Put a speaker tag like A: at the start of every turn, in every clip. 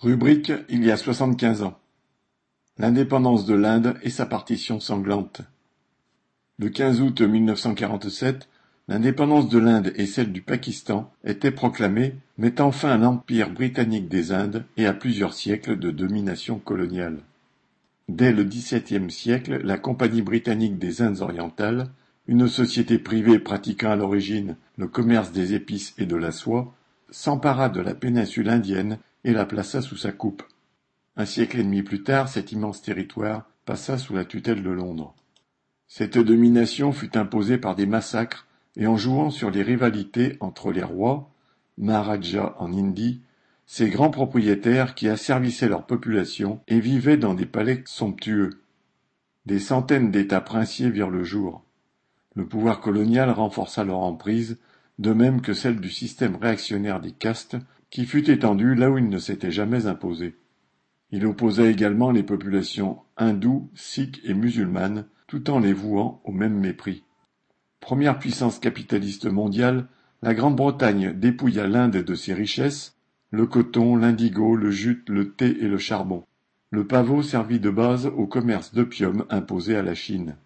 A: Rubrique il y a soixante-quinze ans. L'indépendance de l'Inde et sa partition sanglante. Le 15 août 1947, l'indépendance de l'Inde et celle du Pakistan étaient proclamées, mettant fin à l'Empire britannique des Indes et à plusieurs siècles de domination coloniale. Dès le XVIIe siècle, la Compagnie britannique des Indes orientales, une société privée pratiquant à l'origine le commerce des épices et de la soie, s'empara de la péninsule indienne et la plaça sous sa coupe. Un siècle et demi plus tard, cet immense territoire passa sous la tutelle de Londres. Cette domination fut imposée par des massacres et en jouant sur les rivalités entre les rois, Maharajas en Indie, ces grands propriétaires qui asservissaient leur population et vivaient dans des palais somptueux. Des centaines d'États princiers virent le jour. Le pouvoir colonial renforça leur emprise, de même que celle du système réactionnaire des castes, qui fut étendu là où il ne s'était jamais imposé. Il opposa également les populations hindoues, sikhs et musulmanes, tout en les vouant au même mépris. Première puissance capitaliste mondiale, la Grande-Bretagne dépouilla l'Inde de ses richesses, le coton, l'indigo, le jute, le thé et le charbon. Le pavot servit de base au commerce d'opium imposé à la Chine.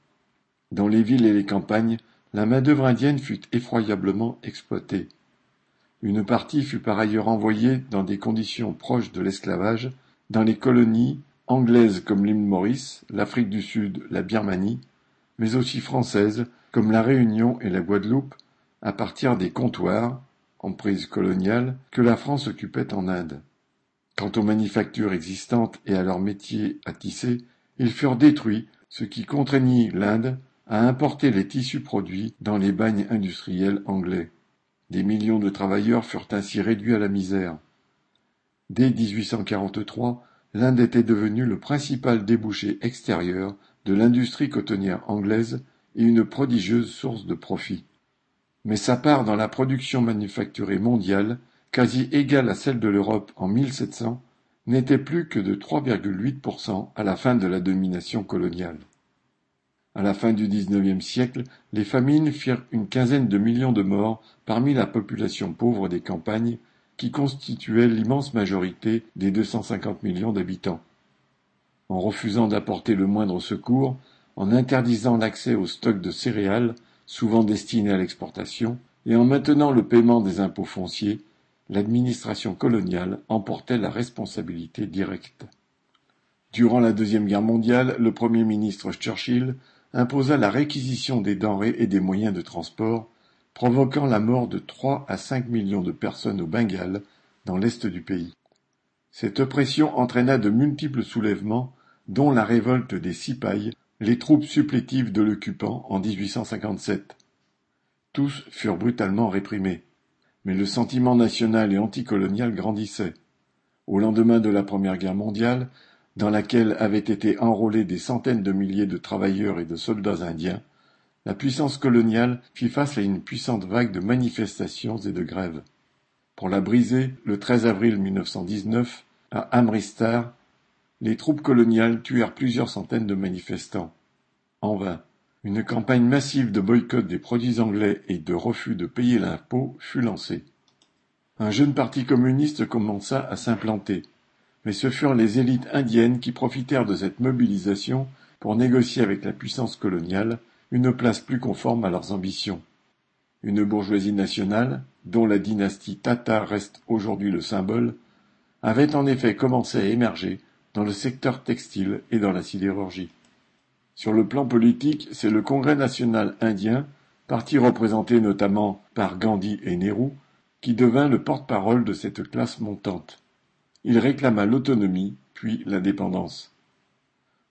A: Dans les villes et les campagnes, la main-d'œuvre indienne fut effroyablement exploitée. Une partie fut par ailleurs envoyée dans des conditions proches de l'esclavage dans les colonies anglaises comme l'île Maurice, l'Afrique du Sud, la Birmanie, mais aussi françaises comme la Réunion et la Guadeloupe, à partir des comptoirs, emprises coloniales, que la France occupait en Inde. Quant aux manufactures existantes et à leurs métiers à tisser, ils furent détruits, ce qui contraignit l'Inde à importer les tissus produits dans les bagnes industriels anglais. Des millions de travailleurs furent ainsi réduits à la misère. Dès 1843, l'Inde était devenue le principal débouché extérieur de l'industrie cotonnière anglaise et une prodigieuse source de profit. Mais sa part dans la production manufacturée mondiale, quasi égale à celle de l'Europe en 1700, n'était plus que de 3,8% à la fin de la domination coloniale. À la fin du XIXe siècle, les famines firent une quinzaine de millions de morts parmi la population pauvre des campagnes, qui constituait l'immense majorité des 250 millions d'habitants. En refusant d'apporter le moindre secours, en interdisant l'accès aux stocks de céréales, souvent destinés à l'exportation, et en maintenant le paiement des impôts fonciers, l'administration coloniale emportait la responsabilité directe. Durant la Deuxième Guerre mondiale, le Premier ministre Churchill imposa la réquisition des denrées et des moyens de transport, provoquant la mort de trois à cinq millions de personnes au Bengale, dans l'est du pays. Cette oppression entraîna de multiples soulèvements, dont la révolte des Sipayes, les troupes supplétives de l'occupant en 1857. Tous furent brutalement réprimés. Mais le sentiment national et anticolonial grandissait. Au lendemain de la Première Guerre mondiale, dans laquelle avaient été enrôlés des centaines de milliers de travailleurs et de soldats indiens, la puissance coloniale fit face à une puissante vague de manifestations et de grèves. Pour la briser, le 13 avril 1919, à Amritsar, les troupes coloniales tuèrent plusieurs centaines de manifestants. En vain. Une campagne massive de boycott des produits anglais et de refus de payer l'impôt fut lancée. Un jeune parti communiste commença à s'implanter, mais ce furent les élites indiennes qui profitèrent de cette mobilisation pour négocier avec la puissance coloniale une place plus conforme à leurs ambitions. Une bourgeoisie nationale, dont la dynastie Tata reste aujourd'hui le symbole, avait en effet commencé à émerger dans le secteur textile et dans la sidérurgie. Sur le plan politique, c'est le Congrès national indien, parti représenté notamment par Gandhi et Nehru, qui devint le porte-parole de cette classe montante. Il réclama l'autonomie, puis l'indépendance.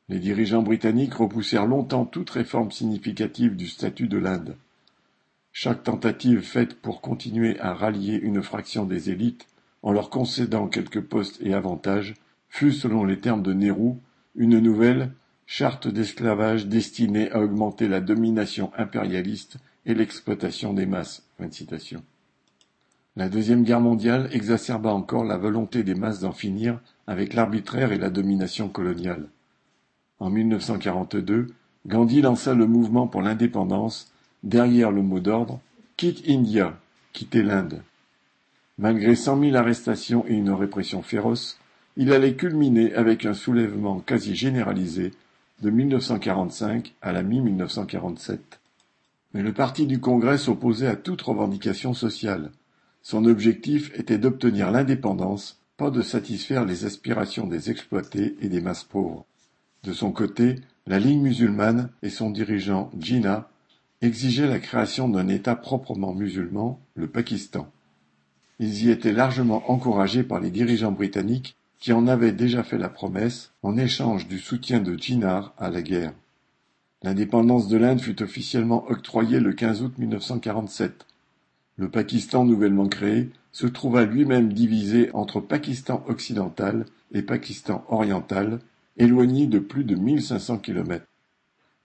A: Les dirigeants britanniques repoussèrent longtemps toute réforme significative du statut de l'Inde. Chaque tentative faite pour continuer à rallier une fraction des élites en leur concédant quelques postes et avantages fut, selon les termes de Nehru, une nouvelle charte d'esclavage destinée à augmenter la domination impérialiste et l'exploitation des masses. La Deuxième Guerre mondiale exacerba encore la volonté des masses d'en finir avec l'arbitraire et la domination coloniale. En 1942, Gandhi lança le mouvement pour l'indépendance derrière le mot d'ordre Quitte India, quittez l'Inde. Malgré cent mille arrestations et une répression féroce, il allait culminer avec un soulèvement quasi généralisé de 1945 à la mi-1947. Mais le parti du Congrès s'opposait à toute revendication sociale. Son objectif était d'obtenir l'indépendance, pas de satisfaire les aspirations des exploités et des masses pauvres. De son côté, la Ligue musulmane et son dirigeant Jinnah exigeaient la création d'un État proprement musulman, le Pakistan. Ils y étaient largement encouragés par les dirigeants britanniques qui en avaient déjà fait la promesse en échange du soutien de Jinnah à la guerre. L'indépendance de l'Inde fut officiellement octroyée le 15 août 1947. Le Pakistan nouvellement créé se trouva lui-même divisé entre Pakistan occidental et Pakistan oriental, éloigné de plus de 1500 kilomètres.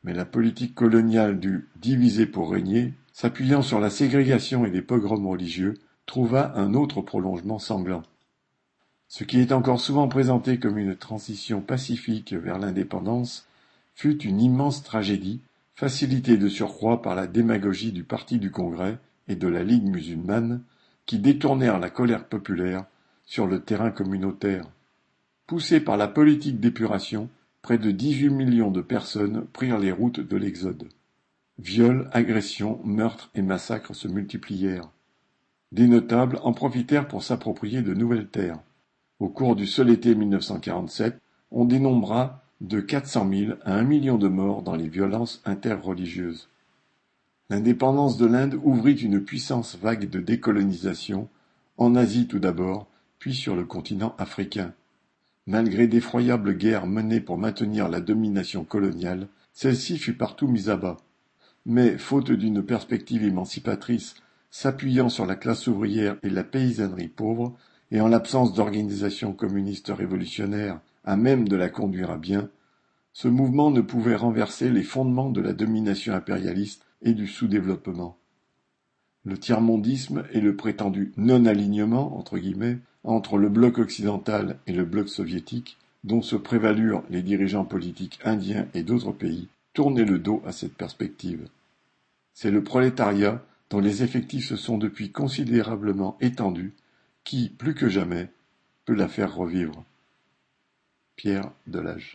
A: Mais la politique coloniale du diviser pour régner, s'appuyant sur la ségrégation et les pogroms religieux, trouva un autre prolongement sanglant. Ce qui est encore souvent présenté comme une transition pacifique vers l'indépendance fut une immense tragédie, facilitée de surcroît par la démagogie du Parti du Congrès et de la Ligue musulmane, qui détournèrent la colère populaire sur le terrain communautaire. Poussés par la politique d'épuration, près de 18 millions de personnes prirent les routes de l'exode. Viols, agressions, meurtres et massacres se multiplièrent. Des notables en profitèrent pour s'approprier de nouvelles terres. Au cours du seul été 1947, on dénombra de 400 000 à un million de morts dans les violences interreligieuses. L'indépendance de l'Inde ouvrit une puissance vague de décolonisation, en Asie tout d'abord, puis sur le continent africain. Malgré d'effroyables guerres menées pour maintenir la domination coloniale, celle-ci fut partout mise à bas. Mais, faute d'une perspective émancipatrice s'appuyant sur la classe ouvrière et la paysannerie pauvre, et en l'absence d'organisation communiste révolutionnaire à même de la conduire à bien, ce mouvement ne pouvait renverser les fondements de la domination impérialiste et du sous-développement. Le tiers-mondisme et le prétendu non-alignement entre entre le bloc occidental et le bloc soviétique, dont se prévalurent les dirigeants politiques indiens et d'autres pays, tournaient le dos à cette perspective. C'est le prolétariat, dont les effectifs se sont depuis considérablement étendus, qui, plus que jamais, peut la faire revivre. Pierre Delage